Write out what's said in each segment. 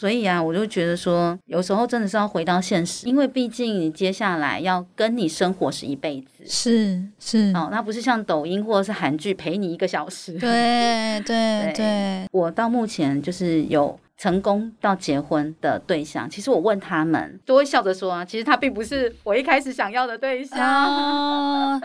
所以啊，我就觉得说，有时候真的是要回到现实，因为毕竟你接下来要跟你生活是一辈子。是是哦，那不是像抖音或者是韩剧陪你一个小时。对对 对，我到目前就是有成功到结婚的对象，其实我问他们都会笑着说啊，其实他并不是我一开始想要的对象。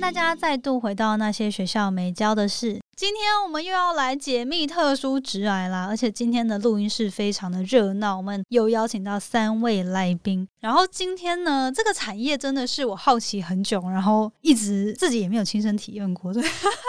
大家再度回到那些学校没教的事。今天我们又要来解密特殊直癌啦，而且今天的录音室非常的热闹，我们又邀请到三位来宾。然后今天呢，这个产业真的是我好奇很久，然后一直自己也没有亲身体验过，对，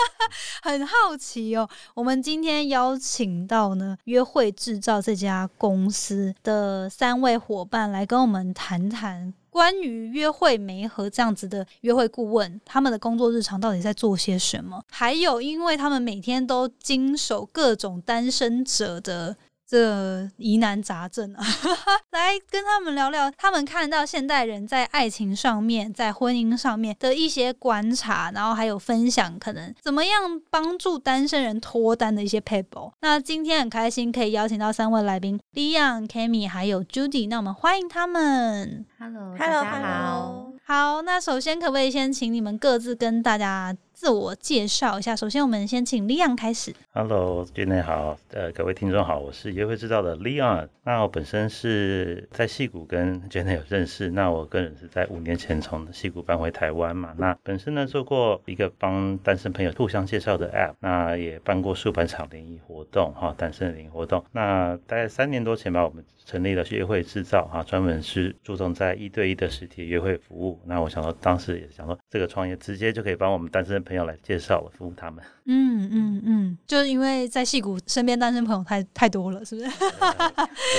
很好奇哦。我们今天邀请到呢约会制造这家公司的三位伙伴来跟我们谈谈。关于约会媒和这样子的约会顾问，他们的工作日常到底在做些什么？还有，因为他们每天都经手各种单身者的。这疑难杂症啊，来跟他们聊聊，他们看到现代人在爱情上面、在婚姻上面的一些观察，然后还有分享，可能怎么样帮助单身人脱单的一些 paper。那今天很开心可以邀请到三位来宾，Leon、Kami 还有 Judy，那我们欢迎他们。Hello，大家好。好，那首先可不可以先请你们各自跟大家。自我介绍一下，首先我们先请 Leon 开始。Hello，Jenny 好，呃，各位听众好，我是约会制造的 Leon。那我本身是在戏谷跟 Jenny 有认识，那我个人是在五年前从戏谷搬回台湾嘛。那本身呢做过一个帮单身朋友互相介绍的 App，那也办过数百场联谊活动哈，单身联谊活动。那大概三年多前吧，我们成立了约会制造哈，专门是注重在一对一的实体约会服务。那我想说，当时也想说，这个创业直接就可以帮我们单身朋来介绍了，服务他们。嗯嗯嗯，就是因为在戏谷身边单身朋友太太多了，是不是？不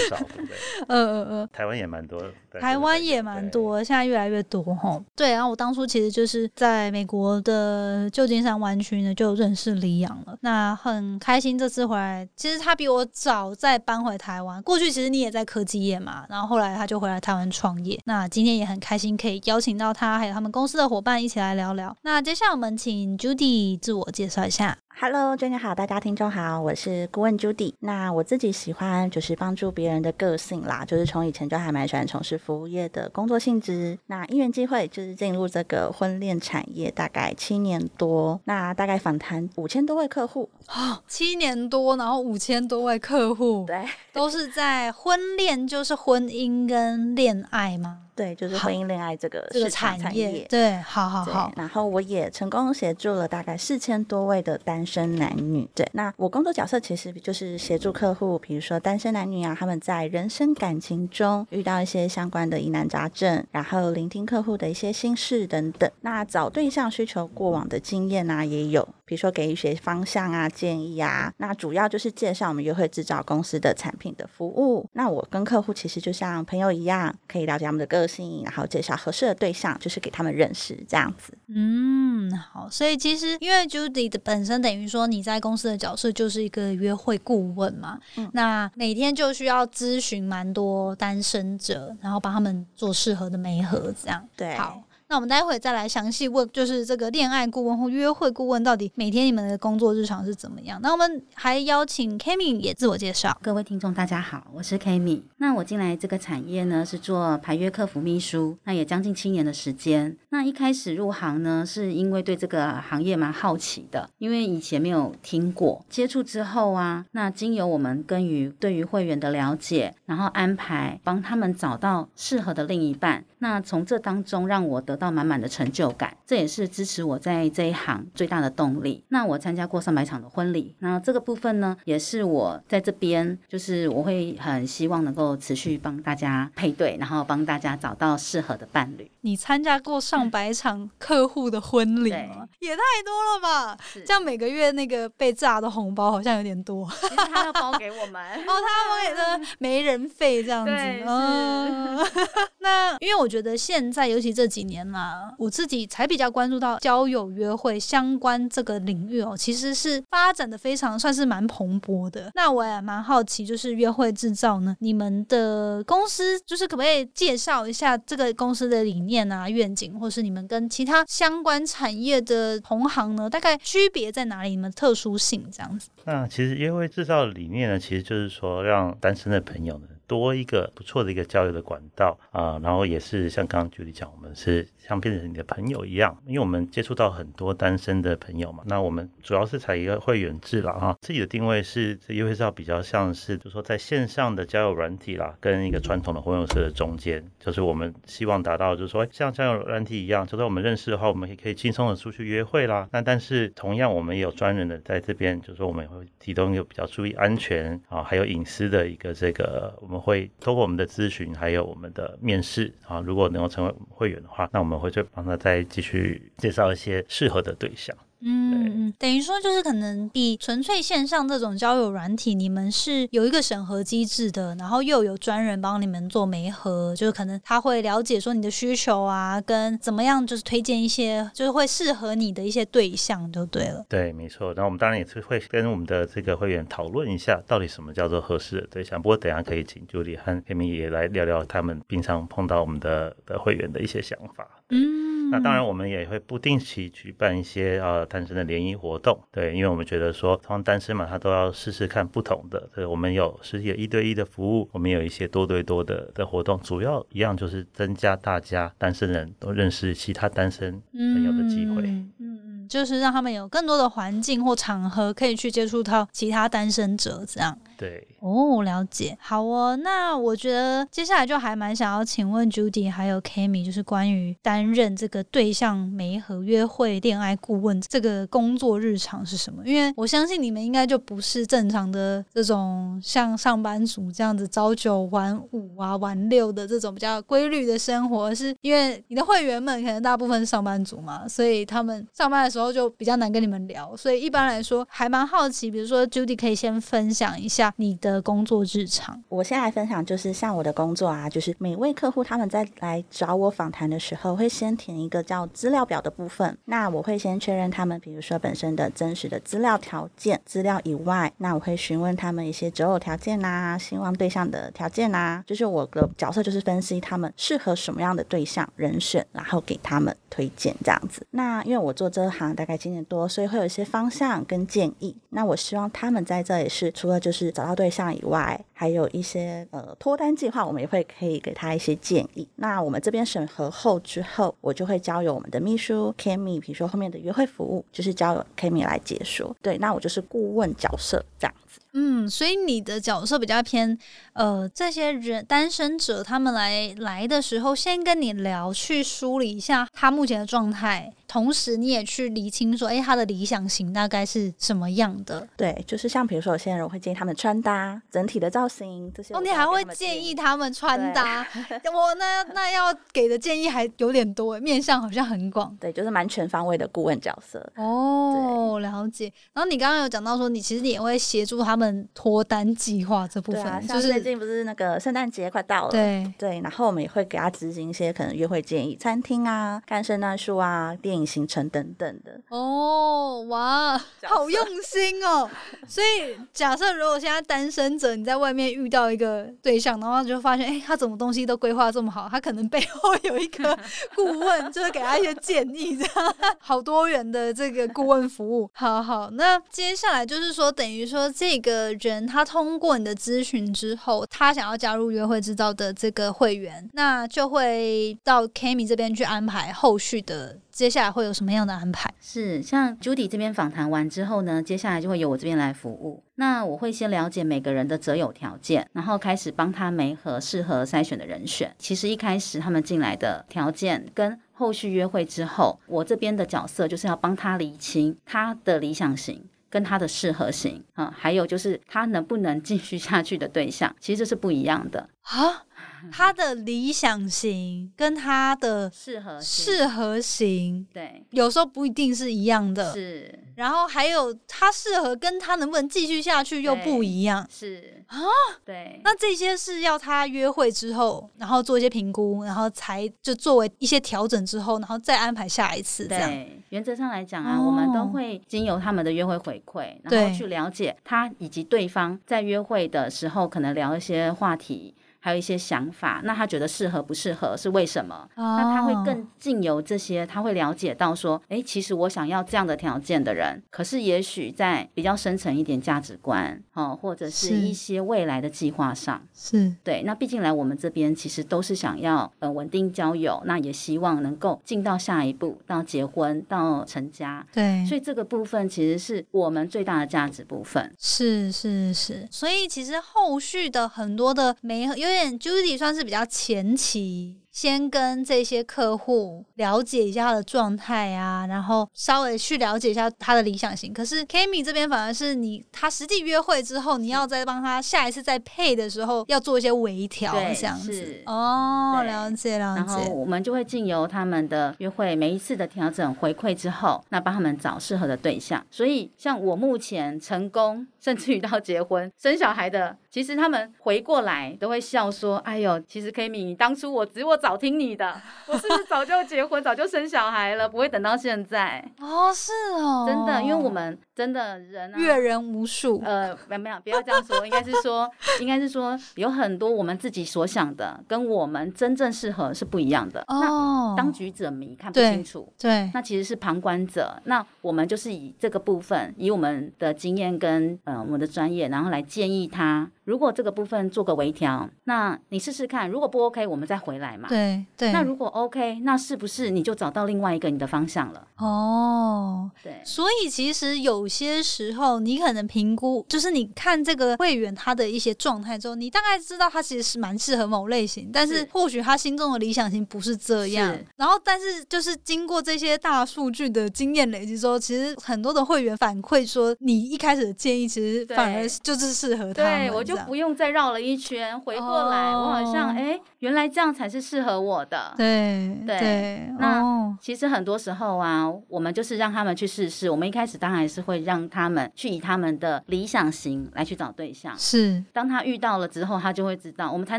少，对不对？呃呃呃，台湾也蛮多，台湾也蛮多，现在越来越多哈。对，然后我当初其实就是在美国的旧金山湾区呢，就认识李阳了。那很开心这次回来，其实他比我早再搬回台湾。过去其实你也在科技业嘛，然后后来他就回来台湾创业。那今天也很开心可以邀请到他，还有他们公司的伙伴一起来聊聊。那接下来我们请 Judy 自我介绍一下。Hello，大家好，大家听众好，我是顾问 Judy。那我自己喜欢就是帮助别人的个性啦，就是从以前就还蛮喜欢从事服务业的工作性质。那因缘机会就是进入这个婚恋产业，大概七年多。那大概访谈五千多位客户哦，七年多，然后五千多位客户，对，都是在婚恋，就是婚姻跟恋爱吗？对，就是婚姻恋爱这个这个产业，对，好好好。然后我也成功协助了大概四千多位的单身男女。对，那我工作角色其实就是协助客户，比如说单身男女啊，他们在人生感情中遇到一些相关的疑难杂症，然后聆听客户的一些心事等等。那找对象需求过往的经验啊，也有。比如说给一些方向啊、建议啊，那主要就是介绍我们约会制造公司的产品的服务。那我跟客户其实就像朋友一样，可以了解他们的个性，然后介绍合适的对象，就是给他们认识这样子。嗯，好。所以其实因为 Judy 的本身等于说你在公司的角色就是一个约会顾问嘛，那每天就需要咨询蛮多单身者，然后帮他们做适合的媒合，这样对。好。那我们待会再来详细问，就是这个恋爱顾问或约会顾问到底每天你们的工作日常是怎么样？那我们还邀请 Kami 也自我介绍。各位听众大家好，我是 Kami。那我进来这个产业呢，是做排约客服秘书，那也将近七年的时间。那一开始入行呢，是因为对这个行业蛮好奇的，因为以前没有听过。接触之后啊，那经由我们跟于对于会员的了解，然后安排帮他们找到适合的另一半。那从这当中让我得到满满的成就感，这也是支持我在这一行最大的动力。那我参加过上百场的婚礼，那这个部分呢，也是我在这边，就是我会很希望能够持续帮大家配对，然后帮大家找到适合的伴侣。你参加过上百场客户的婚礼吗？也太多了吧！这样每个月那个被炸的红包好像有点多。其实他要包给我们，哦，他要包给 的媒人费这样子。嗯，那因为我觉得现在，尤其这几年啦，我自己才比较关注到交友约会相关这个领域哦，其实是发展的非常算是蛮蓬勃的。那我也蛮好奇，就是约会制造呢，你们的公司就是可不可以介绍一下这个公司的理念啊、愿景，或是你们跟其他相关产业的同行呢，大概区别在哪里？你们特殊性这样子？那其实约会制造的理念呢，其实就是说让单身的朋友呢。多一个不错的一个交友的管道啊，然后也是像刚刚举例讲，我们是像变成你的朋友一样，因为我们接触到很多单身的朋友嘛。那我们主要是采一个会员制了哈，自己的定位是这优惠照比较像是，就说在线上的交友软体啦，跟一个传统的婚友社的中间，就是我们希望达到，就是说像交友软体一样，就说我们认识的话，我们也可以轻松的出去约会啦。那但是同样，我们也有专人的在这边，就是说我们会提供一个比较注意安全啊，还有隐私的一个这个我们。会通过我们的咨询，还有我们的面试啊，如果能够成为会员的话，那我们会去帮他再继续介绍一些适合的对象。嗯嗯，等于说就是可能比纯粹线上这种交友软体，你们是有一个审核机制的，然后又有专人帮你们做媒合，就是可能他会了解说你的需求啊，跟怎么样就是推荐一些就是会适合你的一些对象就对了。对，没错。然后我们当然也是会跟我们的这个会员讨论一下，到底什么叫做合适的对象。不过等下可以请 Judy 和 Amy 也来聊聊他们平常碰到我们的的会员的一些想法。嗯。那当然，我们也会不定期举办一些呃单身的联谊活动，对，因为我们觉得说，通常单身嘛，他都要试试看不同的。对，我们有实际一对一的服务，我们有一些多对多的的活动，主要一样就是增加大家单身人都认识其他单身朋友的机会。嗯嗯，就是让他们有更多的环境或场合可以去接触到其他单身者，这样。对哦，了解。好哦，那我觉得接下来就还蛮想要请问 Judy 还有 Kami，就是关于担任这个对象媒和约会恋爱顾问这个工作日常是什么？因为我相信你们应该就不是正常的这种像上班族这样子朝九晚五啊、晚六的这种比较规律的生活，是因为你的会员们可能大部分是上班族嘛，所以他们上班的时候然后就比较难跟你们聊。所以一般来说，还蛮好奇，比如说 Judy 可以先分享一下。你的工作日常，我先来分享，就是像我的工作啊，就是每位客户他们在来找我访谈的时候，会先填一个叫资料表的部分。那我会先确认他们，比如说本身的真实的资料条件资料以外，那我会询问他们一些择偶条件呐，希望对象的条件呐，就是我的角色就是分析他们适合什么样的对象人选，然后给他们推荐这样子。那因为我做这行大概今年多，所以会有一些方向跟建议。那我希望他们在这也是除了就是找。到对象以外，还有一些呃脱单计划，我们也会可以给他一些建议。那我们这边审核后之后，我就会交由我们的秘书 Kimi，比如说后面的约会服务，就是交由 Kimi 来解说。对，那我就是顾问角色这样子。嗯，所以你的角色比较偏，呃，这些人单身者他们来来的时候，先跟你聊，去梳理一下他目前的状态，同时你也去理清说，哎，他的理想型大概是什么样的？对，就是像比如说有些人我会建议他们穿搭，整体的造型这些。哦，你还会建议他们穿搭？我那那要给的建议还有点多，面向好像很广。对，就是蛮全方位的顾问角色。哦，了解。然后你刚刚有讲到说，你其实你也会协助他们。脱单计划这部分，就是最近不是那个圣诞节快到了，对对，然后我们也会给他执行一些可能约会建议，餐厅啊、看圣诞树啊、电影行程等等的。哦，哇，好用心哦！所以假设如果现在单身者你在外面遇到一个对象，然后就发现，哎，他怎么东西都规划这么好，他可能背后有一个顾问，就是给他一些建议，这样好多元的这个顾问服务。好好，那接下来就是说，等于说这个。人，他通过你的咨询之后，他想要加入约会制造的这个会员，那就会到 Kami 这边去安排后续的，接下来会有什么样的安排？是像 Judy 这边访谈完之后呢，接下来就会由我这边来服务。那我会先了解每个人的择友条件，然后开始帮他媒合适合筛选的人选。其实一开始他们进来的条件跟后续约会之后，我这边的角色就是要帮他理清他的理想型。跟他的适合性啊，还有就是他能不能继续下去的对象，其实这是不一样的啊。他的理想型跟他的适合适合型，对，有时候不一定是一样的。是然后还有他适合跟他能不能继续下去又不一样。是啊，对，那这些是要他约会之后，然后做一些评估，然后才就作为一些调整之后，然后再安排下一次这样。对，原则上来讲啊，哦我们都会经由他们的约会回馈，然对后去了解他以及对方在约会的时候可能聊一些话题。还有一些想法，那他觉得适合不适合是为什么？哦那他会更进由这些，他会了解到说，哎，其实我想要这样的条件的人，可是也许在比较深层一点价值观，哦，或者是是一些未来的计划上，是对，那毕竟来我们这边其实都是想要呃稳定交友，那也希望能够进到下一步，到结婚到成家。对，所以这个部分其实是我们最大的价值部分。是是是，所以其实后续的很多的没有点 Judy 算是比较前期，先跟这些客户了解一下他的状态啊，然后稍微去了解一下他的理想型。可是 Kimi 这边反而是你他实际约会之后，你要再帮他下一次再配的时候要做一些微调，对这样子。哦，对了解了解然后。我们就会经由他们的约会每一次的调整回馈之后，那帮他们找适合的对象。所以像我目前成功，甚至于到结婚生小孩的，其实他们回过来都会笑说：“哎呦，其实 K 米，你当初我只我早听你的，我是不是早就结婚，早就生小孩了，不会等到现在。”哦，是哦，真的，因为我们真的人啊，阅人无数。呃，没有没有，不要这样说，应该是说，应该是说，有很多我们自己所想的，跟我们真正适合是不一样的。那哦，当局者迷，看不清楚。对那其实是旁观者，那我们就是以这个部分，以我们的经验跟呃我们的专业，然后来建议他，如果这个部分做个微调，那你试试看，如果不 OK，我们再回来嘛。对对。那如果 OK，那是不是你就找到另外一个你的方向了？哦，对，所以其实有些时候，你可能评估，就是你看这个会员他的一些状态之后，你大概知道他其实是蛮适合某类型，但是是或许他心中的理想型不是这样。然后，但是就是经过这些大数据的经验累积之后，其实很多的会员反馈说，你一开始的建议其实反而就是适合他们对，我就这样不用再绕了一圈回过来，我好像哦哎，原来这样才是适合我的。对对对，那哦其实很多时候啊，我们就是让他们去试试。我们一开始当然是会让他们去以他们的理想型来去找对象。是当他遇到了之后，他就会知道，我们才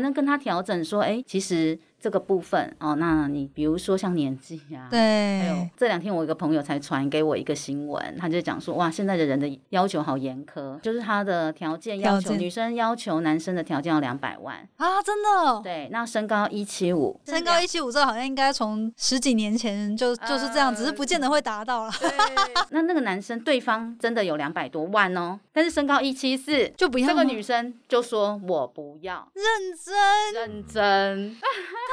能跟他调整说，哎，其实这个部分哦，那你比如说像年纪啊，还有对这两天我一个朋友才传给我一个新闻，他就讲说，哇，现在的人的要求好严苛，就是他的条件要求，件女生要求男生的条件要两百万，啊，真的哦。对，那身高一七五，身高一七五，这好像应该从十几年前就就是这样，只是不见得会达到了，那那个男生对方真的有两百多万哦，但是身高一七四，就不要吗这个女生就说我不要，认真认真，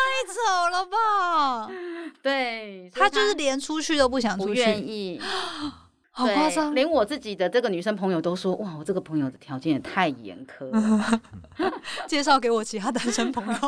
太丑了吧？对，他就是连出去都不想出去，愿意，对 好夸张。连我自己的这个女生朋友都说，哇，我这个朋友的条件也太严苛了，介绍给我其他单身朋友，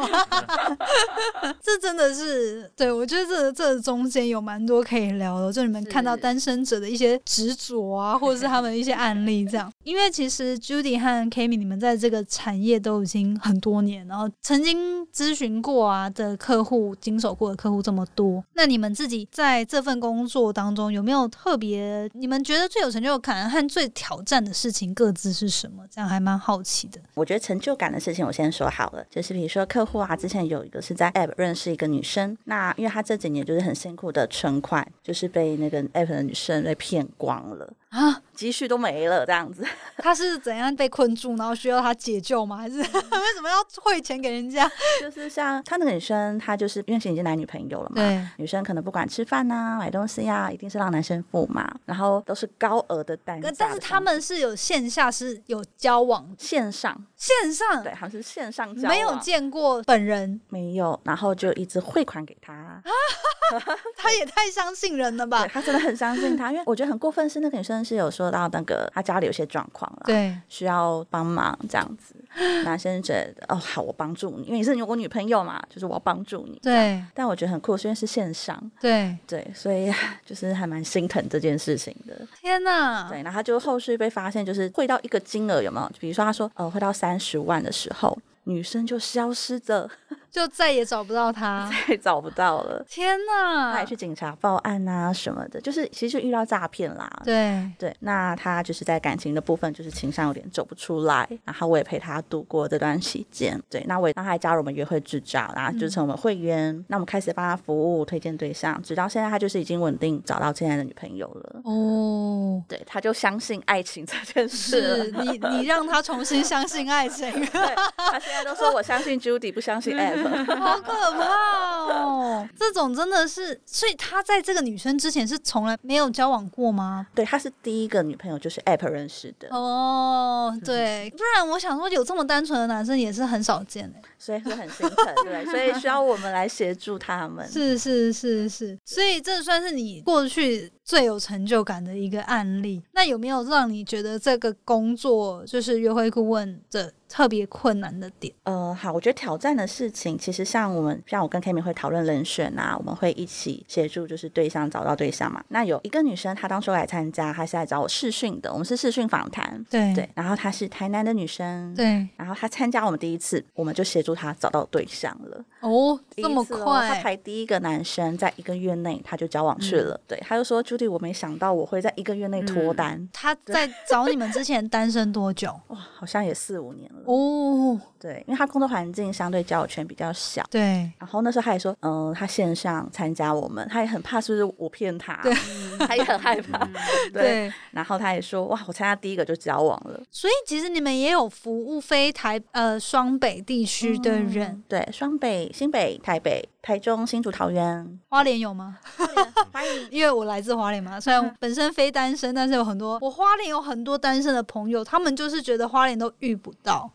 这真的是对我觉得这这中间有蛮多可以聊的，就你们看到单身者的一些执着啊，或者是他们一些案例这样。因为其实 Judy 和 Kami 你们在这个产业都已经很多年，然后曾经咨询过啊的客户、经手过的客户这么多，那你们自己在这份工作当中有没有特别你们觉得最有成就感和最挑战的事情各自是什么？这样还蛮好奇的。我觉得成就感的事情，我先说好了，就是比如说客户啊，之前有一个是在 App 认识一个女生，那因为她这几年就是很辛苦的存款，就是被那个 App 的女生被骗光了，啊，积蓄都没了这样子。他是怎样被困住，然后需要他解救吗？还是 为什么要汇钱给人家？就是像他那个女生，她就是因为已经男女朋友了嘛，对女生可能不管吃饭呐、买东西呀、一定是让男生付嘛，然后都是高额的单但是他们是有线下是有交往，线上，线上对，好像是线上交没有见过本人，没有，然后就一直汇款给他。他也太相信人了吧？他真的很相信他，因为我觉得很过分是那个女生是有说到那个他家里有些状况了，，对需要帮忙这样子。男生觉得哦好，我帮助你，因为你是我女朋友嘛，就是我要帮助你。对但我觉得很酷，是因为是线上，对，对，所以 就是还蛮心疼这件事情的。天哪！对，然后他就后续被发现，就是汇到一个金额有没有？比如说他说呃汇到三十万的时候，女生就消失着。就再也找不到他。再也找不到了。天哪！他也去警察报案啊什么的，就是其实就遇到诈骗啦。对对，那他就是在感情的部分，就是情商有点走不出来，然后我也陪他度过这段期间。对，那我也让他还加入我们约会制造，然后就成我们会员。那我们开始帮他服务、推荐对象，直到现在他就是已经稳定找到现在的女朋友了。哦，对，他就相信爱情这件事。是你你让他重新相信爱情，对，他现在都说我相信 Judy，不相信。好可怕哦！这种真的是，所以他在这个女生之前是从来没有交往过吗？对，他是第一个女朋友就是 App 认识的，哦，对，不然我想说有这么单纯的男生也是很少见哎。所以是很心疼，对，所以需要我们来协助他们。是是是是，所以这算是你过去最有成就感的一个案例。那有没有让你觉得这个工作就是约会顾问的特别困难的点？呃，好，我觉得挑战的事情，其实像我们，像我跟 Kimi 会讨论人选啊，我们会一起协助，就是对象找到对象嘛。那有一个女生，她当初来参加，她是来找我试训的，我们是试训访谈，对对。然后她是台南的女生，对。然后她参加我们第一次，我们就协助她找到对象了。哦，这么快！她排第一个男生，在一个月内她就交往去了。对，她就说：“Judy，我没想到我会在一个月内脱单。”他在找你们之前单身多久？哇，好像也四五年了。哦，对，因为他工作环境相对交友圈比较小。对。然后那时候他也说：“嗯，他线上参加我们，他也很怕是不是我骗他？对，他也很害怕。对。然后他也说：哇，我参加第一个就交往了。所以其实你们也有服务非台呃双北地区的人。对，双北。新北、台北、台中、新竹、桃园、花莲有吗？欢迎，因为我来自花莲嘛，虽然本身非单身，但是有很多我花莲有很多单身的朋友，他们就是觉得花莲都遇不到。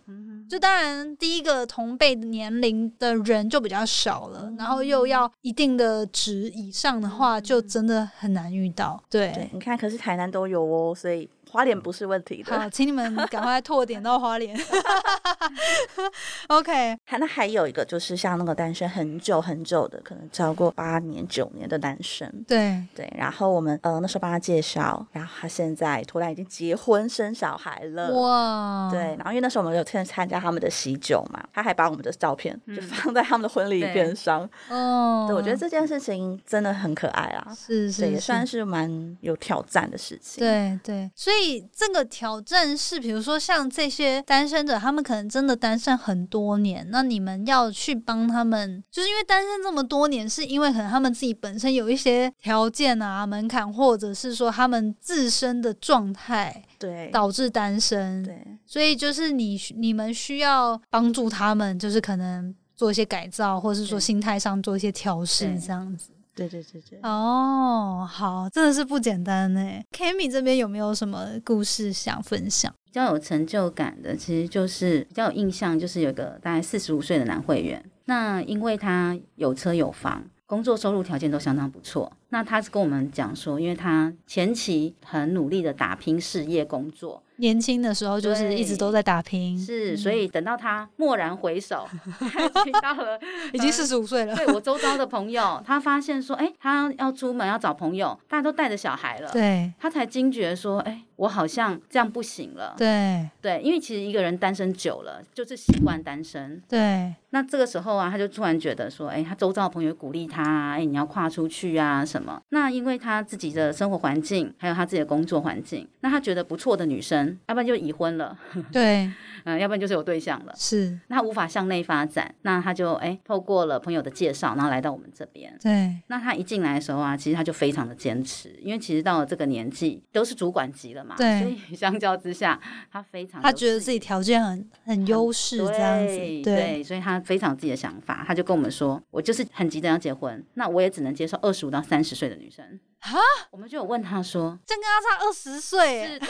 就当然第一个同辈年龄的人就比较少了，然后又要一定的值以上的话，就真的很难遇到。对，你看，可是台南都有哦，所以。花莲不是问题的，好，请你们赶快拓点到花莲。OK，还那还有一个就是像那个单身很久很久的，可能超过八年九年的男生，对。对。然后我们呃那时候帮他介绍，然后他现在突然已经结婚生小孩了，哇！对，然后因为那时候我们有参参加他们的喜酒嘛，他还把我们的照片就放在他们的婚礼边上，哦，对，我觉得这件事情真的很可爱啊，是是，也算是蛮有挑战的事情，对对，所以。所以这个挑战是，比如说像这些单身者，他们可能真的单身很多年，那你们要去帮他们，就是因为单身这么多年，是因为可能他们自己本身有一些条件啊、门槛，或者是说他们自身的状态，对，导致单身。对，所以就是你你们需要帮助他们，就是可能做一些改造，或者是说心态上做一些调试，这样子。对对对对，哦，好，真的是不简单呢。Kimi 这边有没有什么故事想分享？比较有成就感的，其实就是比较有印象，就是有个大概四十五岁的男会员，那因为他有车有房，工作收入条件都相当不错。那他是跟我们讲说，因为他前期很努力的打拼事业工作。年轻的时候就是一直都在打拼，是，所以等到他蓦然回首，到了 已经四十五岁了。对我周遭的朋友，他发现说，哎，他要出门要找朋友，大家都带着小孩了，对，他才惊觉说，哎，我好像这样不行了。对对，因为其实一个人单身久了，就是习惯单身。对，那这个时候啊，他就突然觉得说，哎，他周遭的朋友鼓励他，哎，你要跨出去啊什么？那因为他自己的生活环境，还有他自己的工作环境，那他觉得不错的女生。要不然就已婚了，对，嗯，要不然就是有对象了，是，那他无法向内发展，那他就哎，透过了朋友的介绍，然后来到我们这边，对，那他一进来的时候啊，其实他就非常的坚持，因为其实到了这个年纪都是主管级了嘛，对，所以相较之下，他非常，他觉得自己条件很很优势这样子，对，所以他非常自己的想法，他就跟我们说，我就是很急着要结婚，那我也只能接受二十五到三十岁的女生，哈，我们就有问他说，这跟他差二十岁，是的。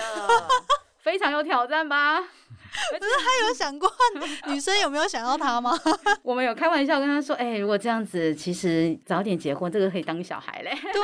非常有挑战吧？可是他有想过女生有没有想要他吗？我们有开玩笑跟他说：“哎，如果这样子，其实早点结婚，这个可以当小孩嘞。”对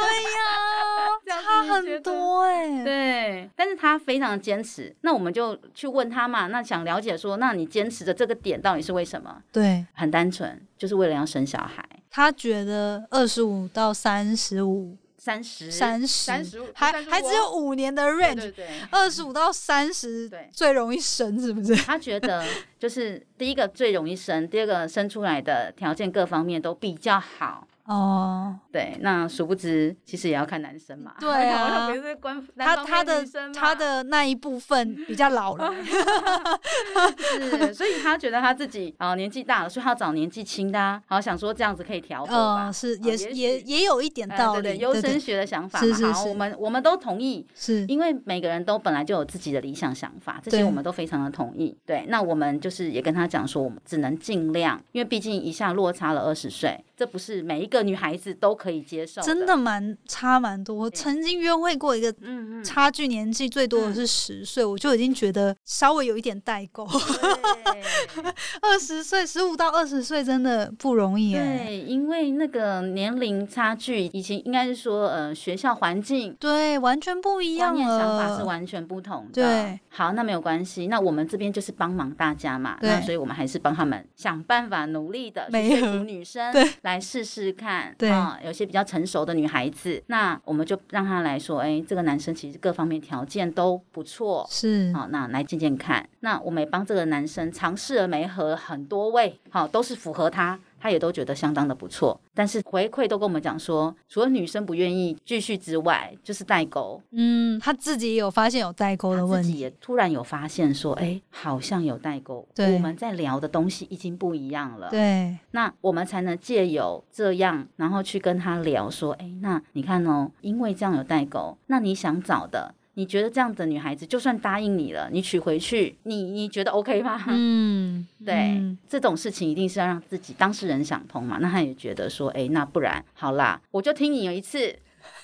呀，差很多哎。对，但是他非常坚持。那我们就去问他嘛。那想了解说，那你坚持的这个点到底是为什么？对，很单纯，就是为了要生小孩。他觉得二十五到三十五。三十、三十三十，还35还只有五年的 range。二十五到三十对最容易生，是不是？他觉得就是第一个最容易生，第二个生出来的条件各方面都比较好。哦，对，那殊不知其实也要看男生嘛。对啊 不是官他他的他的。那一部分比较老了，是，所以他觉得他自己啊、年纪大了，所以他要找年纪轻的、啊，好想说这样子可以调和吧。嗯，是也哦也也也有一点呃道理，优生学的想法嘛。好，是是是我们我们都同意，是因为每个人都本来就有自己的理想想法，这些我们都非常的同意。对，那我们就是也跟他讲说，我们只能尽量，因为毕竟一下落差了二十岁，这不是每一个女孩子都可以接受真的蛮差蛮多。我曾经约会过一个嗯嗯，差距年纪最多的是十岁，我就已经觉得稍微有一点代沟。对 二十岁，十五到二十岁真的不容易哎。对，因为那个年龄差距，以前应该是说，呃，学校环境。对，完全不一样观念想法是。完全不同的。对，好，那没有关系。那我们这边就是帮忙大家嘛，对那所以我们还是帮他们想办法，努力的说服女生，对，来试试看。对啊、有些比较成熟的女孩子，那我们就让她来说，哎，这个男生其实各方面条件都不错。是好，那来见见看。那我们也帮这个男生尝试了没和很多位，好，都是符合他，他也都觉得相当的不错。但是回馈都跟我们讲说，除了女生不愿意继续之外，就是代沟。嗯，他自己也有发现有代沟的他问题。自己也突然有发现说，哎，好像有代沟，对我们在聊的东西已经不一样了。对，那我们才能借由这样，然后去跟他聊说，哎，那你看哦，因为这样有代沟，那你想找的，你觉得这样的女孩子，就算答应你了，你娶回去，你你觉得 OK 吗？嗯，对，嗯这种事情一定是要让自己当事人想通嘛。那他也觉得说，哎，那不然好啦，我就听你有一次。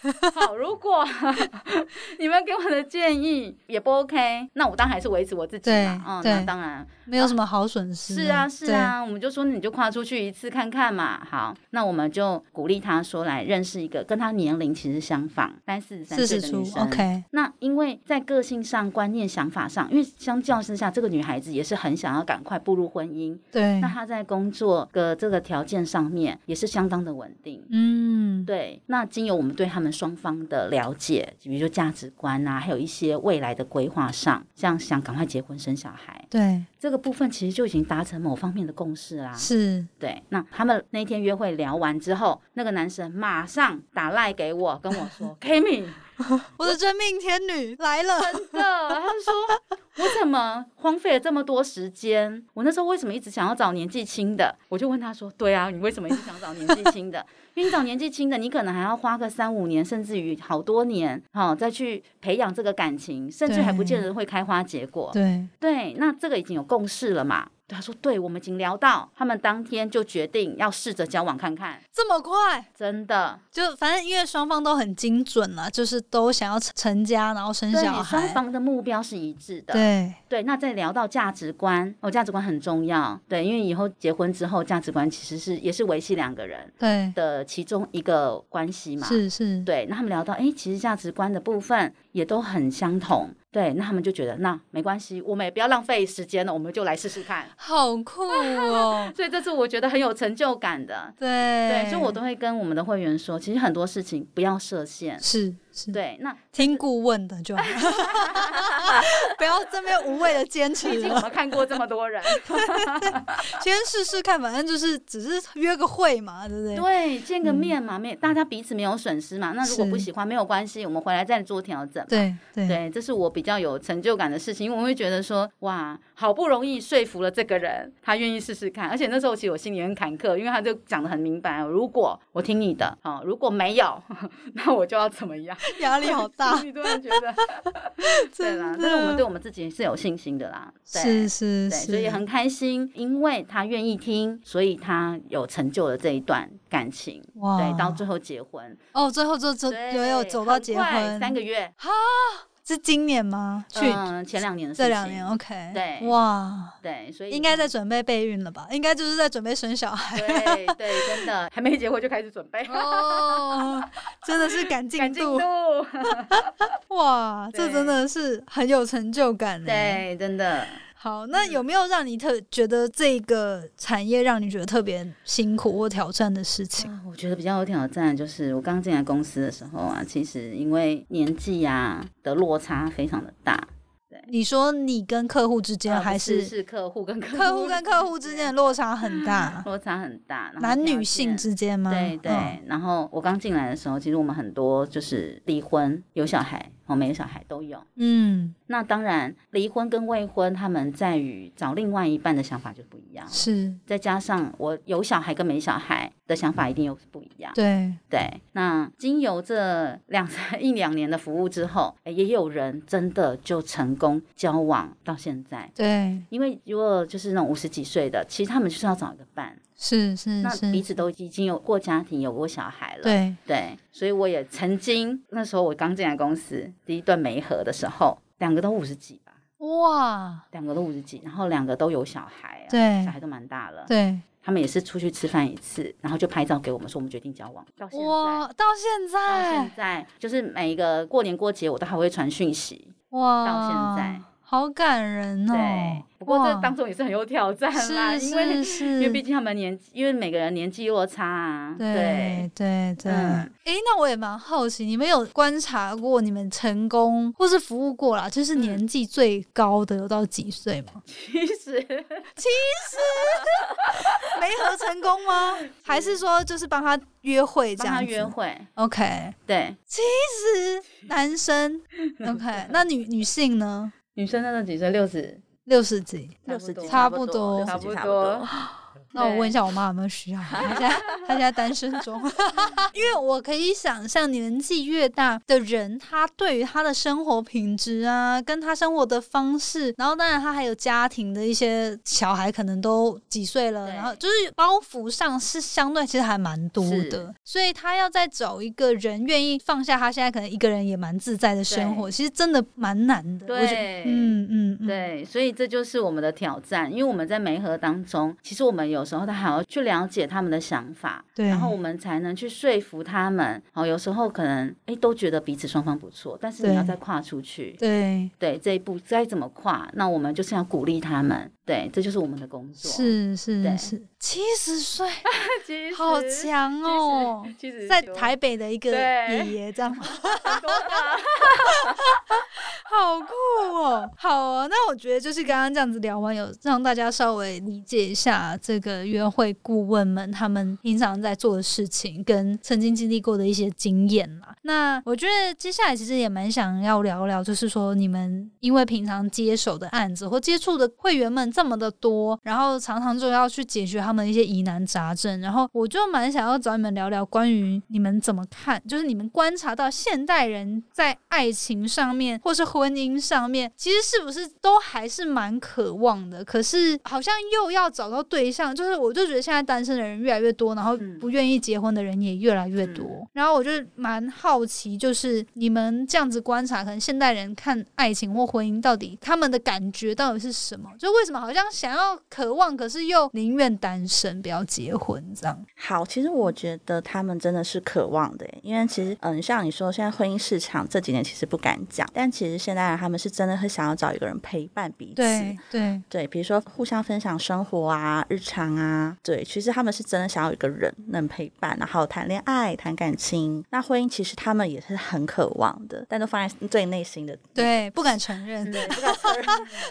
好，如果 你们给我的建议也不 OK，那我当然还是维持我自己嘛。对嗯，那当然没有什么好损失的。是啊，是啊，我们就说你就跨出去一次看看嘛。好，那我们就鼓励他说来认识一个跟他年龄其实相仿，大概四十四十出岁的女生。，OK，那因为在个性上、观念、想法上，因为相较之下，这个女孩子也是很想要赶快步入婚姻。对那，她在工作的这个条件上面也是相当的稳定。嗯，对，那经由我们对他们双方的了解，比如说价值观啊，还有一些未来的规划上，像想赶快结婚生小孩对，这个部分，其实就已经达成某方面的共识啦。是，对，那他们那天约会聊完之后，那个男生马上打赖给我，跟我说：“Kimi，我的真命天女来了。真的，他就说我怎么荒废了这么多时间？我那时候为什么一直想要找年纪轻的？我就问他说：对啊，你为什么一直想找年纪轻的？因为你找年纪轻的，你可能还要花个三五年，甚至于好多年，好、再去培养这个感情，甚至还不见得会开花结果。对，对，那这个已经有共识了嘛？他说：“对，我们已经聊到，他们当天就决定要试着交往看看，这么快，真的。就反正因为双方都很精准了，就是都想要成成家，然后生小孩双。方的目标是一致的。对，对，那再聊到价值观，哦，价值观很重要。对，因为以后结婚之后，价值观其实是也是维系两个人对，的其中一个关系嘛。是是，对，那他们聊到，哎，其实价值观的部分也都很相同。对，那他们就觉得，那没关系，我们也不要浪费时间了，我们就来试试看。好酷哦。所以这是我觉得很有成就感的。对对，所以我都会跟我们的会员说，其实很多事情不要设限。是是，对，那听顾问的就好，不要这边无谓的坚持毕竟我，们看过这么多人，先试试看，反正就是只是约个会嘛，对不对？对，见个面嘛，没大家彼此没有损失嘛。那如果不喜欢没有关系，我们回来再做调整嘛。对对对，这是我比较有成就感的事情，因为我会觉得说，哇，好不容易说服了这个人，他愿意试试看。而且那时候其实我心里很坎坷，因为他就讲的很明白，如果我听你的，哦，如果没有，那我就要怎么样？压力好大，你突然觉得，对啦，但是我们对我们自己是有信心的啦。对是是对，是，所以很开心，因为他愿意听，所以他有成就了这一段感情。哇对，到最后结婚，哦，最后就就对有有走到结婚，三个月，是今年吗？去嗯，前两年的事情这两年，OK，对哇，对，所以应该在准备备孕了吧？应该就是在准备生小孩。对对，真的 还没结婚就开始准备，哦，真的是赶进赶进度度，哇！这真的是很有成就感呢。，对，真的，好，那有没有让你特觉得这个产业让你觉得特别辛苦或挑战的事情？啊，我觉得比较有挑战，就是我刚进来公司的时候啊，其实因为年纪呀、的落差非常的大，对你说你跟客户之间，啊还不是是是客户跟客客户跟客户之间的落差很大？落差很大，男女性之间吗？对对，嗯然后我刚进来的时候，其实我们很多就是离婚、有小孩哦，每个小孩都有。嗯，那当然，离婚跟未婚，他们在于找另外一半的想法就不一样。是再加上我有小孩跟没小孩的想法一定又是不一样。对，对，那经由这两三一两年的服务之后，也有人真的就成功交往到现在。对，因为如果就是那种五十几岁的，其实他们就是要找一个伴，是是那彼，此都已经有过家庭，有过小孩了。对，对，所以我也曾经那时候我刚进来公司第一段媒合的时候，两个都五十几吧，哇，两个都五十几，然后两个都有小孩、啊，对小孩都蛮大了。对，他们也是出去吃饭一次，然后就拍照给我们说我们决定交往，到现在。哇，到现到现，在就是每一个过年过节，我都还会传讯息。哇，到现在，好感人哦。对，不过这哇当中也是很有挑战啦，是因为是因为毕，竟他们年纪，因为每个人年纪落差啊。对对对。嗯诶，那我也蛮好奇，你们有观察过你们成功或是服务过啦，就是嗯年纪最高的有到几岁吗？七十，七十没合成功吗？还是说就是帮他约会这帮他样子？约会，OK，对，七十男生 OK，那女女性呢？女生那个几岁？六十，六十几。六十几差不多差不多。那我问一下我妈有没有需要？她现在她现在单身中，因为我可以想象年纪越大的人，他对于他的生活品质啊，跟他生活的方式，然后当然他还有家庭的一些小孩，可能都几岁了，然后就是包袱上是相对其实还蛮多的，所以他要再找一个人愿意放下他现在可能一个人也蛮自在的生活，其实真的蛮难的。对嗯嗯嗯，对，所以这就是我们的挑战，因为我们在媒合当中，其实我们有时候他还要去了解他们的想法，对然后我们才能去说服他们。好，有时候可能哎都觉得彼此双方不错，但是你要再跨出去，对。对这一步该怎么跨？那我们就是要鼓励他们，对，这就是我们的工作。，是是对是，七十岁，其好强哦！在台北的一个爷爷这样 好酷哦！好啊，那我觉得就是刚刚这样子聊完，有让大家稍微理解一下这个约会顾问们他们平常在做的事情，跟曾经经历过的一些经验啦。那我觉得接下来其实也蛮想要聊聊，就是说你们因为平常接手的案子或接触的会员们这么的多，然后常常就要去解决他们一些疑难杂症，然后我就蛮想要找你们聊聊关于你们怎么看，就是你们观察到现代人在爱情上面或是婚姻上面，其实是不是都还是蛮渴望的？可是好像又要找到对象，就是我就觉得现在单身的人越来越多，然后嗯不愿意结婚的人也越来越多。然后我就蛮好奇，就是你们这样子观察，可能现代人看爱情或婚姻，到底他们的感觉到底是什么？就为什么好像想要渴望，可是又宁愿单身，不要结婚这样？好，其实我觉得他们真的是渴望的，因为其实嗯，像你说，现在婚姻市场这几年其实不敢讲，但其实现在他们是真的会想要找一个人陪伴彼此。对对对，比如说互相分享生活啊、日常啊，对，其实他们是真的想要有一个人能陪伴，然后谈恋爱、谈感情。那婚姻其实他们也是很渴望的，但都放在最内心的。对，不敢承认。对，不敢承认。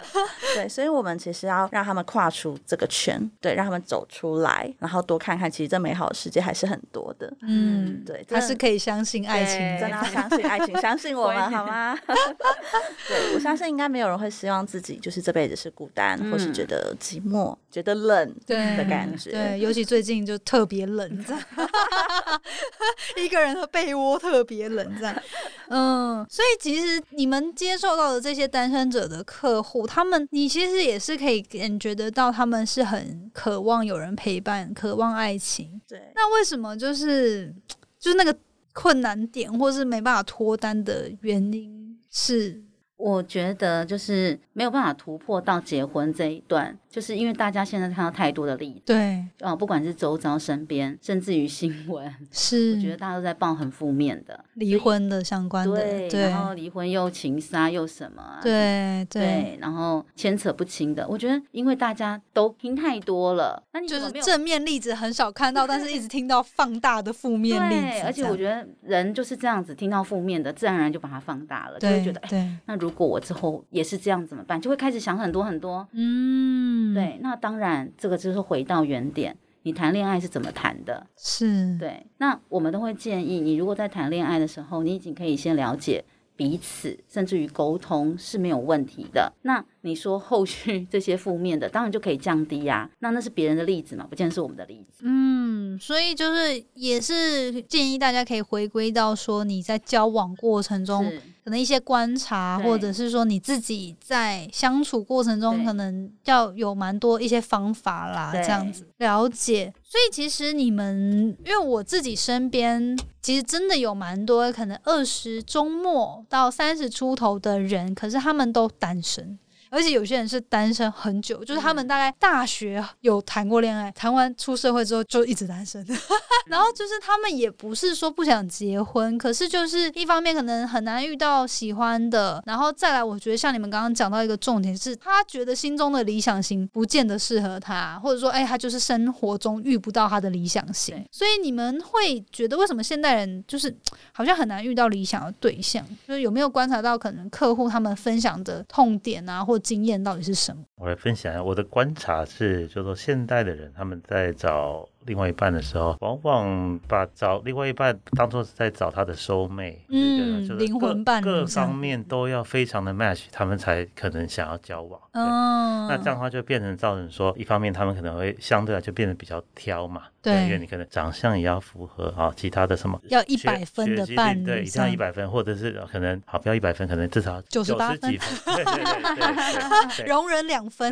对，所以我们其实要让他们跨出这个圈，对，让他们走出来，然后多看看，其实这美好的世界还是很多的。嗯，对，他是可以相信爱情的，真的要相信爱情，相信我们好吗？对，我相信应该没有人会希望自己就是这辈子是孤单，或是觉得寂寞、觉得冷对的感觉。对，尤其最近就特别冷，这样 一个人的被窝特别冷，这样。嗯，所以其实你们接受到的这些单身者的客户，他们你其实也是可以感觉得到，他们是很渴望有人陪伴，渴望爱情。对，那为什么就是就是那个困难点，或是没办法脱单的原因是？我觉得就是没有办法突破到结婚这一段，就是因为大家现在看到太多的例子，对，哦，不管是周遭、身边，甚至于新闻，是，我觉得大家都在报很负面的离婚的相关的，对，对，然后离婚又情杀又什么啊，对对，对，然后牵扯不清的，我觉得因为大家都听太多了，那你就是正面例子很少看到，但是一直听到放大的负面例，子，而且我觉得人就是这样子，听到负面的，自然而然就把它放大了，就会觉得，哎，对，那如果我之后也是这样怎么办？就会开始想很多很多。嗯，，对，那当然这个就是回到原点，你谈恋爱是怎么谈的？是，对，那我们都会建议你，如果在谈恋爱的时候，你已经可以先了解彼此，甚至于沟通是没有问题的。那你说后续 这些负面的，当然就可以降低呀、那那是别人的例子嘛，不见得是我们的例子。嗯，所以就是也是建议大家可以回归到说你在交往过程中是，可能一些观察，或者是说你自己在相处过程中，可能要有蛮多一些方法啦，这样子了解。所以其实你们，因为我自己身边其实真的有蛮多可能二十周末到三十出头的人，可是他们都单身。而且有些人是单身很久，就是他们大概大学有谈过恋爱，谈完出社会之后就一直单身。然后就是他们也不是说不想结婚，可是就是一方面可能很难遇到喜欢的，然后再来，我觉得像你们刚刚讲到一个重点是，他觉得心中的理想型不见得适合他，或者说，哎，他就是生活中遇不到他的理想型对。所以你们会觉得为什么现代人就是 好像很难遇到理想的对象？就是有没有观察到可能客户他们分享的痛点啊，或经验到底是什么？我来分享一下我的观察是，就是说现代的人他们在找另外一半的时候，往往把找另外一半当做是在找他的收妹，嗯就是灵魂各伴侣各方面都要非常的 match，他们才可能想要交往。对。嗯，那这样的话就变成造成说，一方面他们可能会相对来就变得比较挑嘛，对。因为你可能长相也要符合啊，其他的什么要一学百分的伴侣对，一定要一百分，或者是可能好不要一百分，可能至少98十八分，对对对对。容忍两分。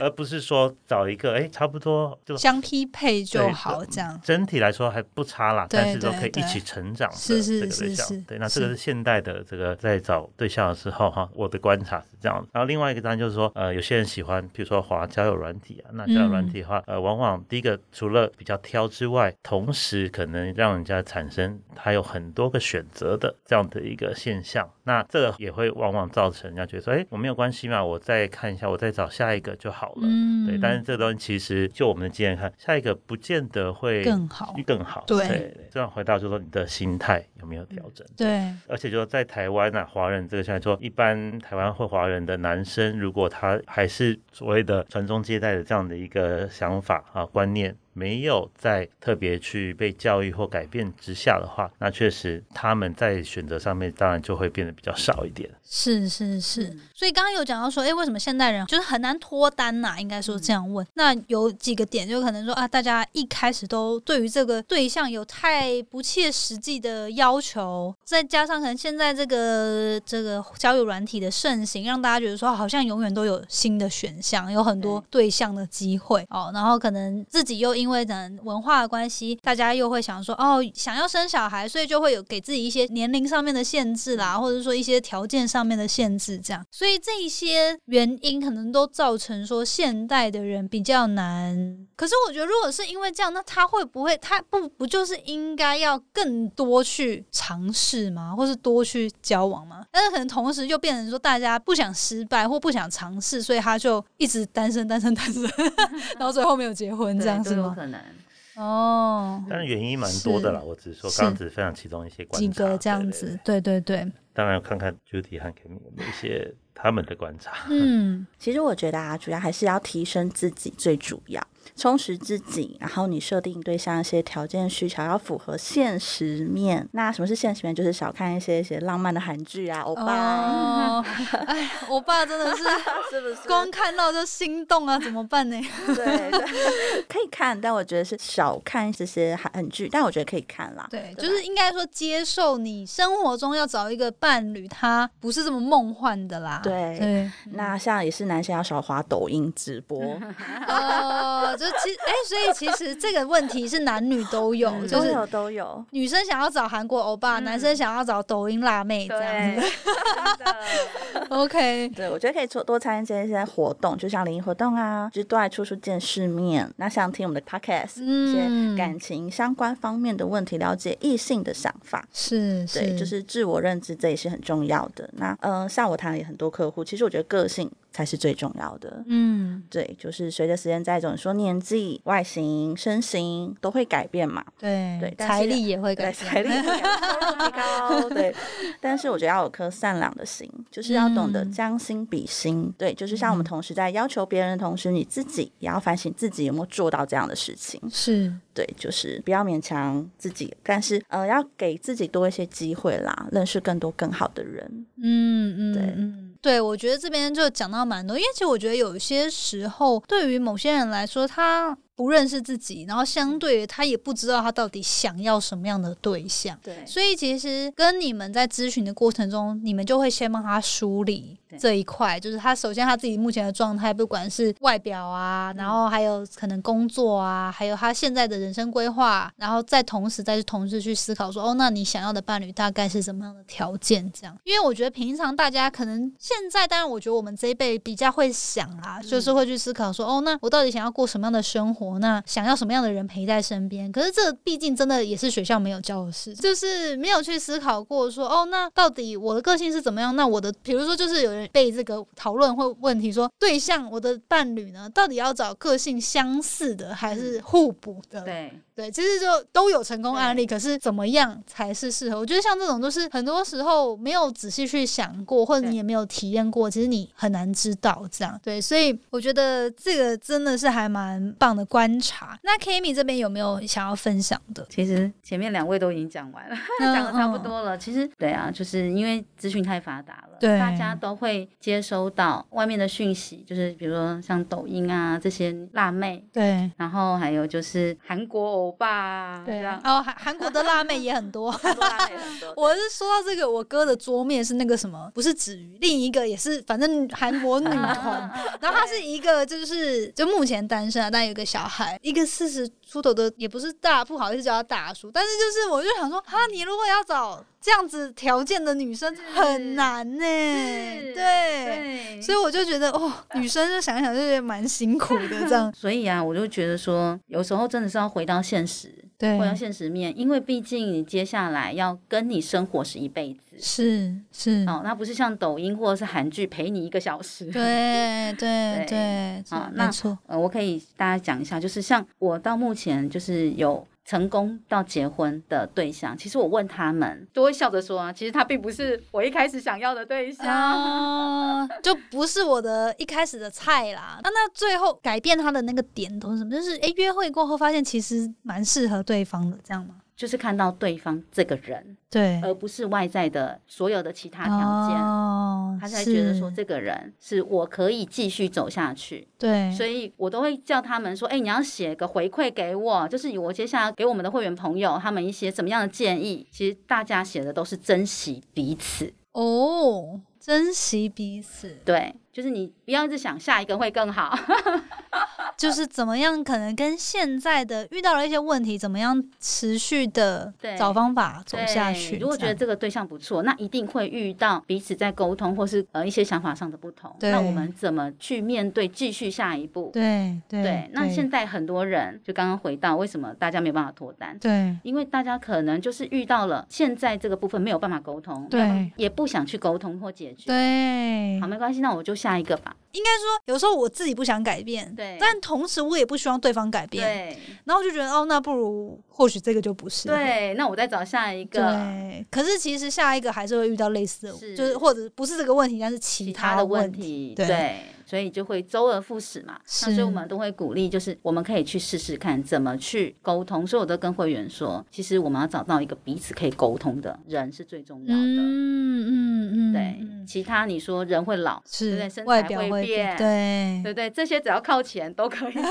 而不是说找一个哎差不多就相匹配就好，这样。整体来说还不差啦，对但是都可以一起成长的是是这个对象是是对，那这个是是现代的这个在找对象的时候哈，我的观察是这样的。然后另外一个当然就是说，呃，有些人喜欢，比如说滑交友软体啊，那交友软体的话，呃，往往第一个除了比较挑之外，同时可能让人家产生他有很多个选择的这样的一个现象。那这个也会往往造成人家觉得说，哎，我没有关系嘛，我再看一下，我再找下一个就好了。嗯对，但是这个东西其实就我们的经验看，下一个不见得会更好更好。对对，这样回到就是说你的心态有没有调整？对，而且就说在台湾啊，华人这个现在说，一般台湾会华人的男生，如果他还是所谓的传宗接代的这样的一个想法啊观念。没有在特别去被教育或改变之下的话，那确实他们在选择上面当然就会变得比较少一点。是是是。嗯所以刚刚有讲到说，哎，为什么现代人就是很难脱单呐、应该说这样问。那有几个点，就可能说啊，大家一开始都对于这个对象有太不切实际的要求，再加上可能现在这个这个交友软体的盛行，让大家觉得说好像永远都有新的选项，有很多对象的机会哦。然后可能自己又因为等文化的关系，大家又会想说哦，想要生小孩，所以就会有给自己一些年龄上面的限制啦，或者说一些条件上面的限制，这样。所以这一些原因可能都造成说现代的人比较难。可是我觉得，如果是因为这样，那他会不会他不不就是应该要更多去尝试吗？或是多去交往吗？但是可能同时就变成说，大家不想失败或不想尝试，所以他就一直单身、单身、单身，然后最后没有结婚，这样对是吗？可能。哦，但是原因蛮多的啦，我只是说刚刚只是分享其中一些观察，几个这样子，对对对，当然要看看 Judy 和 Kimi 有没有一些他们的观察。嗯，其实我觉得啊，主要还是要提升自己最主要，充实自己，然后你设定对象一些条件需求要符合现实面。那什么是现实面？就是少看一些一些浪漫的韩剧啊，欧巴哎，我爸真的是 是不是？光看到就心动啊，怎么办呢？对对，可以看，但我觉得是少看这些韩剧，但我觉得可以看啦。对，吧就是应该说接受你生活中要找一个伴侣，他不是这么梦幻的啦。对。对，那像也是男生要少滑抖音直播，哦，就其哎、所以其实这个问题是男女都有，嗯就是都有都有。女生想要找韩国欧巴，嗯男生想要找抖音辣妹这样子。OK，对，我觉得可以多多参加一些活动，就像联谊活动啊，就是多来处处见世面。那像听我们的 podcast，、嗯一些感情相关方面的问题，了解异性的想法。是是，对，就是自我认知，这也是很重要的。那嗯、像我谈了也很多客户，其实我觉得个性才是最重要的。嗯，对，就是随着时间在走，你说年纪、外形、身形都会改变嘛，对对财力也会对，改财力提高，对。但是我觉得要有颗善良的心，就是要懂得嗯将心比心。对，就是像我们同时在要求别人的同时，你自己也要反省自己有没有做到这样的事情。是，对，就是不要勉强自己，但是呃，要给自己多一些机会啦，认识更多更好的人。嗯嗯，对嗯，对，我觉得这边就讲到蛮多，因为其实我觉得有些时候，对于某些人来说，他不认识自己，然后相对他也不知道他到底想要什么样的对象。对所以其实跟你们在咨询的过程中，你们就会先帮他梳理对这一块，就是他首先他自己目前的状态，不管是外表啊，然后还有可能工作啊，还有他现在的人生规划，然后再同时再去同时去思考说，哦，那你想要的伴侣大概是什么样的条件？这样，因为我觉得平常大家可能现在，当然我觉得我们这一辈比较会想啊，就是会去思考说，哦，那我到底想要过什么样的生活？那想要什么样的人陪在身边？可是这毕竟真的也是学校没有教的事，就是没有去思考过说，哦，那到底我的个性是怎么样？那我的，比如说，就是有人被这个讨论或问题说，对象我的伴侣呢，到底要找个性相似的还是互补的？对，对，其实就都有成功案例，可是怎么样才是适合？我觉得像这种都是很多时候没有仔细去想过，或者你也没有体验过，其实你很难知道这样。对，所以我觉得这个真的是还蛮棒的观察。那 Kimi 这边有没有想要分享的？其实前面两位都已经讲完了，嗯 讲的差不多了。其实对啊，就是因为资讯太发达了，对大家都会接收到外面的讯息，就是比如说像抖音啊这些辣妹，对然后还有就是韩国欧巴啊，对这样哦，韩韩国的辣妹也很多。韩国辣妹很多。我是说到这个，我哥的桌面是那个什么，不是子瑜，另一个也是，反正韩国女 团，然后他是一个就是就目前单身啊，但有一个小孩，一个四十出头的，也不是大，不好意思叫他大叔，但是就是我就想说，哈，你如果要找这样子条件的女生很难呢、是对。所以我就觉得，哦，女生就想想就觉得蛮辛苦的，这样。所以啊，我就觉得说，有时候真的是要回到现实，对。回到现实面，因为毕竟你接下来要跟你生活是一辈子。是是，哦，那不是像抖音或者是韩剧陪你一个小时。对对对。啊，那没错，呃，我可以大家讲一下，就是像我到目前就是有成功到结婚的对象，其实我问他们都会笑着说啊，其实他并不是我一开始想要的对象。就不是我的一开始的菜啦。那那最后改变他的那个点都是什么？就是诶，约会过后发现其实蛮适合对方的，这样吗？就是看到对方这个人，对，而不是外在的所有的其他条件。哦，他才觉得说这个人是我可以继续走下去，对，所以我都会叫他们说：“哎、你要写个回馈给我，就是我接下来给我们的会员朋友他们一些怎么样的建议。其实大家写的都是珍惜彼此，哦，珍惜彼此，对，就是你不要一直想下一个会更好。就是怎么样可能跟现在的遇到了一些问题，怎么样持续的对找方法走下去。如果觉得这个对象不错，那一定会遇到彼此在沟通或是呃一些想法上的不同。对那我们怎么去面对，继续下一步？对对对，那现在很多人就刚刚回到为什么大家没有办法脱单？对因为大家可能就是遇到了现在这个部分没有办法沟通，对也不想去沟通或解决。对好，没关系，那我就下一个吧。应该说，有时候我自己不想改变，对但同时我也不希望对方改变，对然后我就觉得哦，那不如或许这个就不是。对，那我再找下一个。对，可是其实下一个还是会遇到类似的，是就是或者不是这个问题，但是其其他他的问问题，对对，所以就会周而复始嘛。所以我们都会鼓励，就是我们可以去试试看怎么去沟通。所以我都跟会员说，其实我们要找到一个彼此可以沟通的人是最重要的。嗯嗯嗯，对嗯其他你说人会老，对不对？是身外表会材会变，对对对？这些只要靠钱都可以。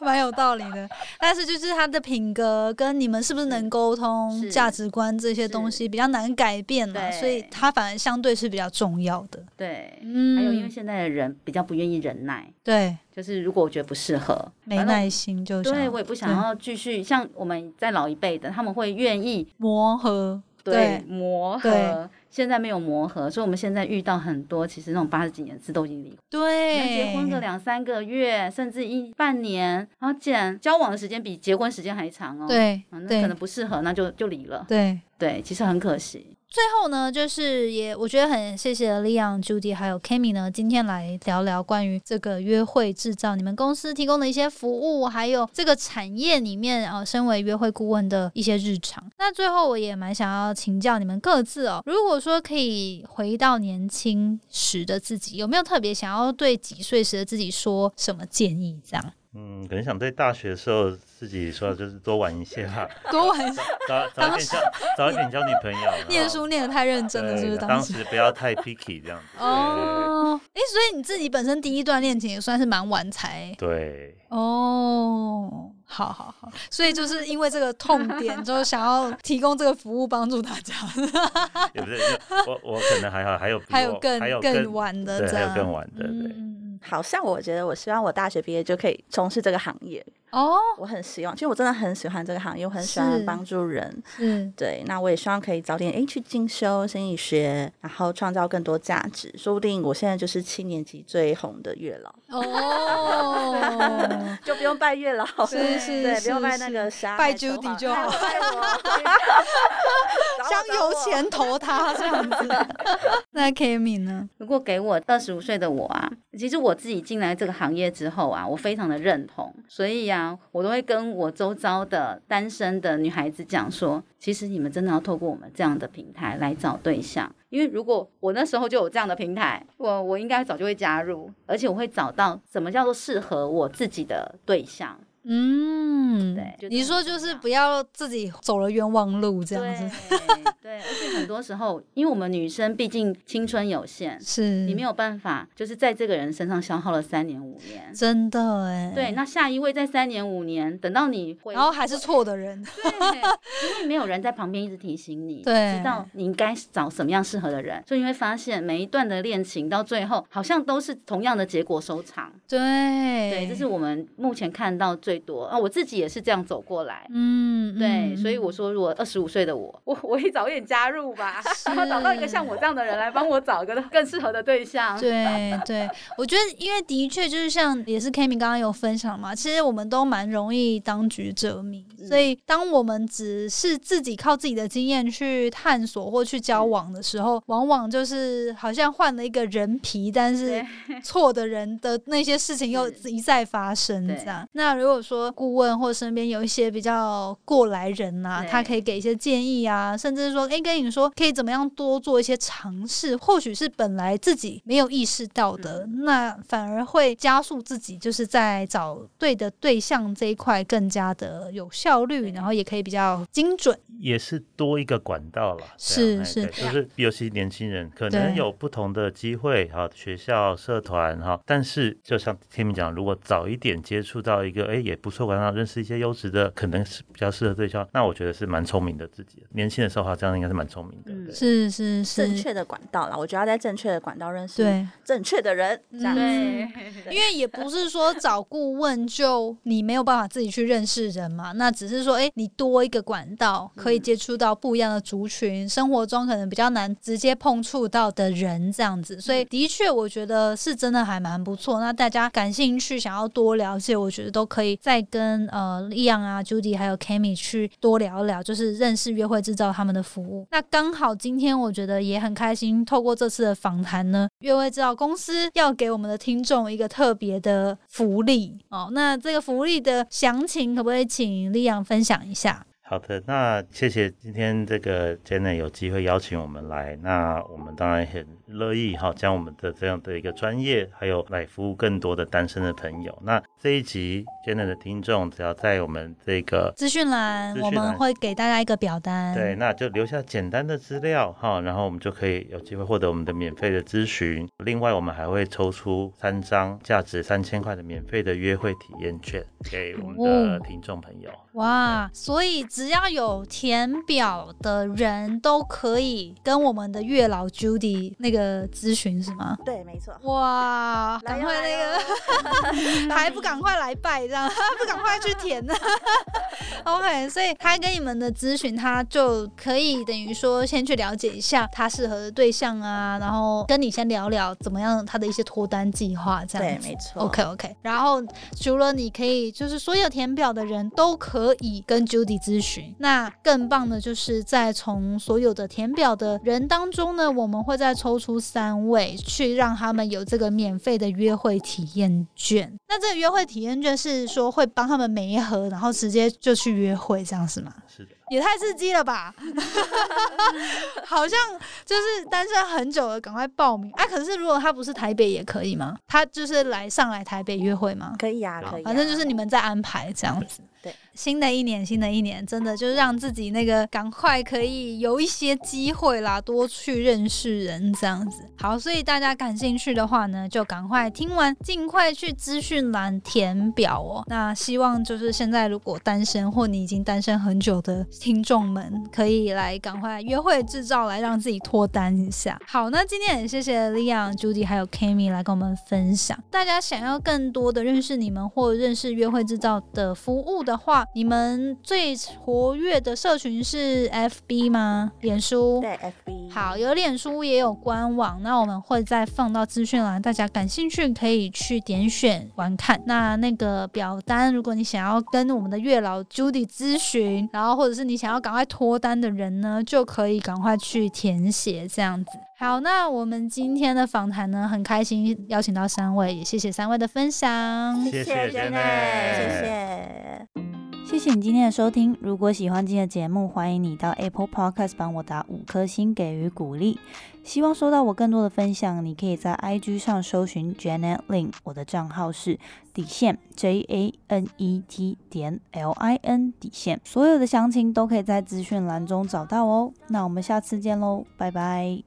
蛮有道理的。但是就是他的品格跟你们是不是能沟通、价值观这些东西比较难改变嘛，所以他反而相对是比较重要的。对，嗯，还有因为现在的人比较不愿意忍耐，对就是如果我觉得不适合，没耐心就想对我也不想要继续像我们在老一辈的，他们会愿意磨合，对对磨合。现在没有磨合，所以我们现在遇到很多其实那种八十几年次都已经离婚，对，结婚个两三个月，甚至一半年，然后竟然交往的时间比结婚时间还长哦。对啊，那可能不适合，那就就离了。对。对，其实很可惜。最后呢，就是也我觉得很谢谢 Leon、Judy 还有 Kimi 呢，今天来聊聊关于这个约会制造你们公司提供的一些服务，还有这个产业里面呃，身为约会顾问的一些日常。那最后我也蛮想要请教你们各自哦，如果说可以回到年轻时的自己，有没有特别想要对几岁时的自己说什么建议？这样嗯，可能想在大学的时候自己说，就是多玩一些吧，多玩 早早早一点交早一点交女朋友，念书念得太认真了，是不是？当时不要太 picky 这样子。哦，哎、所以你自己本身第一段恋情也算是蛮晚才对，哦，好好好，所以就是因为这个痛点，就想要提供这个服务帮助大家，也不是我我可能还好，还有还有更还有更晚的对，还有，更晚的，对。好像我觉得，我希望我大学毕业就可以从事这个行业。哦，我很希望，其实我真的很喜欢这个行业，我很喜欢帮助人。嗯对，那我也希望可以早点诶去进修心理学，然后创造更多价值。说不定我现在就是七年级最红的月老，哦，就不用拜月老，是是对，不用拜那个啥拜 Judy 就好拜 我香油钱投他 这样子。那 Kimi 呢？如果给我二十五岁的我啊，其实我自己进来这个行业之后啊，我非常的认同，所以啊，我都会跟我周遭的单身的女孩子讲说，其实你们真的要透过我们这样的平台来找对象，因为如果我那时候就有这样的平台，我我应该早就会加入，而且我会找到什么叫做适合我自己的对象。嗯，对你说就是不要自己走了冤枉路这样对子，对，而且很多时候，因为我们女生毕竟青春有限，是你没有办法，就是在这个人身上消耗了三年五年。真的哎，对，那下一位在三年五年，等到你回，然后还是错的人，对，因为没有人在旁边一直提醒你，对知道你应该找什么样适合的人，所以你会发现每一段的恋情到最后好像都是同样的结果收场。对。对，这是我们目前看到最多啊，我自己也是这样走过来。嗯，对，嗯所以我说，如果二十五岁的我，我我也早一点加入吧，然后找到一个像我这样的人来帮我找一个更适合的对象。对对，我觉得因为的确就是像也是 Kimi 刚刚有分享嘛，其实我们都蛮容易当局者迷，嗯所以当我们只是自己靠自己的经验去探索或去交往的时候，往往就是好像换了一个人皮，但是错的人的那些事情又 一再发生这样。那如果说顾问或身边有一些比较过来人呐、对。他可以给一些建议啊，甚至是说，哎，跟你说可以怎么样多做一些尝试，或许是本来自己没有意识到的，嗯。那反而会加速自己就是在找对的对象这一块更加的有效率，然后也可以比较精准。也是多一个管道了，是是。就是尤其年轻人可能有不同的机会哈，学校、社团哈，但是就像天明讲，如果早一点接触到一个哎也不错管道，认识一些优质的，可能是比较适合对象，那我觉得是蛮聪明的自己。年轻的时候哈，这样应该是蛮聪明的。嗯是是是，正确的管道啦，我觉得要在正确的管道认识对。正确的人，这样子对，因为也不是说找顾问就你没有办法自己去认识人嘛，那只是说，哎，你多一个管道可以接触到不一样的族群，生活中可能比较难直接碰触到的人这样子，所以的确我觉得是真的还蛮不错。那大家感兴趣想要多了解，我觉得都可以再跟呃利昂啊、Judy 还有 Kami 去多聊一聊，就是认识约会制造他们的服务。那刚好今天我觉得也很开心，透过这次的访谈呢，约会制造公司要给我们的听众一个特别的福利哦。那这个福利的详情可不可以请利昂分享一下？好的，那谢谢今天这个 Jenna 有机会邀请我们来，那我们当然很乐意哈将我们的这样的一个专业，还有来服务更多的单身的朋友。那这一集 Janet 的听众，只要在我们这个资讯栏，我们会给大家一个表单，对，那就留下简单的资料哈，然后我们就可以有机会获得我们的免费的咨询。另外，我们还会抽出三张价值三千块的免费的约会体验券给我们的听众朋友。哇，所以只要有填表的人都可以跟我们的月老 Judy 那个咨询是吗？对，没错。哇，赶快那个 还不赶快来拜这样，不赶快去填呢？OK，所以他跟你们的咨询，他就可以等于说先去了解一下他适合的对象啊，然后跟你先聊聊怎么样他的一些脱单计划这样。对，没错。OK OK，然后除了你可以，就是所有填表的人都可以跟 Judy 咨询。那更棒的就是在从所有的填表的人当中呢，我们会再抽出三位去让他们有这个免费的约会体验券。那这个约会体验券是说会帮他们每一盒，然后直接就去约会，这样是吗？是的。也太刺激了吧！好像就是单身很久了，赶快报名。哎，可是如果他不是台北也可以吗？他就是来上来台北约会吗？可以啊，可以。反正就是你们在安排这样子。对，新的一年，新的一年，真的就是让自己那个赶快可以有一些机会啦，多去认识人这样子。好，所以大家感兴趣的话呢，就赶快听完，尽快去资讯栏填表哦。那希望就是现在如果单身或你已经单身很久的听众们，可以来赶快约会制造，来让自己脱单一下。好，那今天也谢谢 Leon、Judy 还有 Kami 来跟我们分享。大家想要更多的认识你们或认识约会制造的服务的。的话，你们最活跃的社群是 FB 吗？脸书对 FB 好，有脸书也有官网，那我们会再放到资讯栏，大家感兴趣可以去点选观看。那那个表单，如果你想要跟我们的月老 Judy 咨询，然后或者是你想要赶快脱单的人呢，就可以赶快去填写这样子。好，那我们今天的访谈呢，很开心邀请到三位，也谢谢三位的分享，谢谢谢谢。谢谢你今天的收听。如果喜欢今天的节目，欢迎你到 Apple Podcast 帮我打五颗星给予鼓励。希望收到我更多的分享，你可以在 IG 上搜寻 Janet Lin，我的账号是底线 J A N E T 点 L I N 底线。所有的详情都可以在资讯栏中找到哦。那我们下次见喽，拜拜。